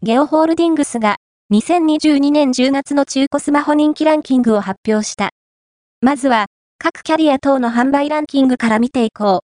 ゲオホールディングスが2022年10月の中古スマホ人気ランキングを発表した。まずは、各キャリア等の販売ランキングから見ていこう。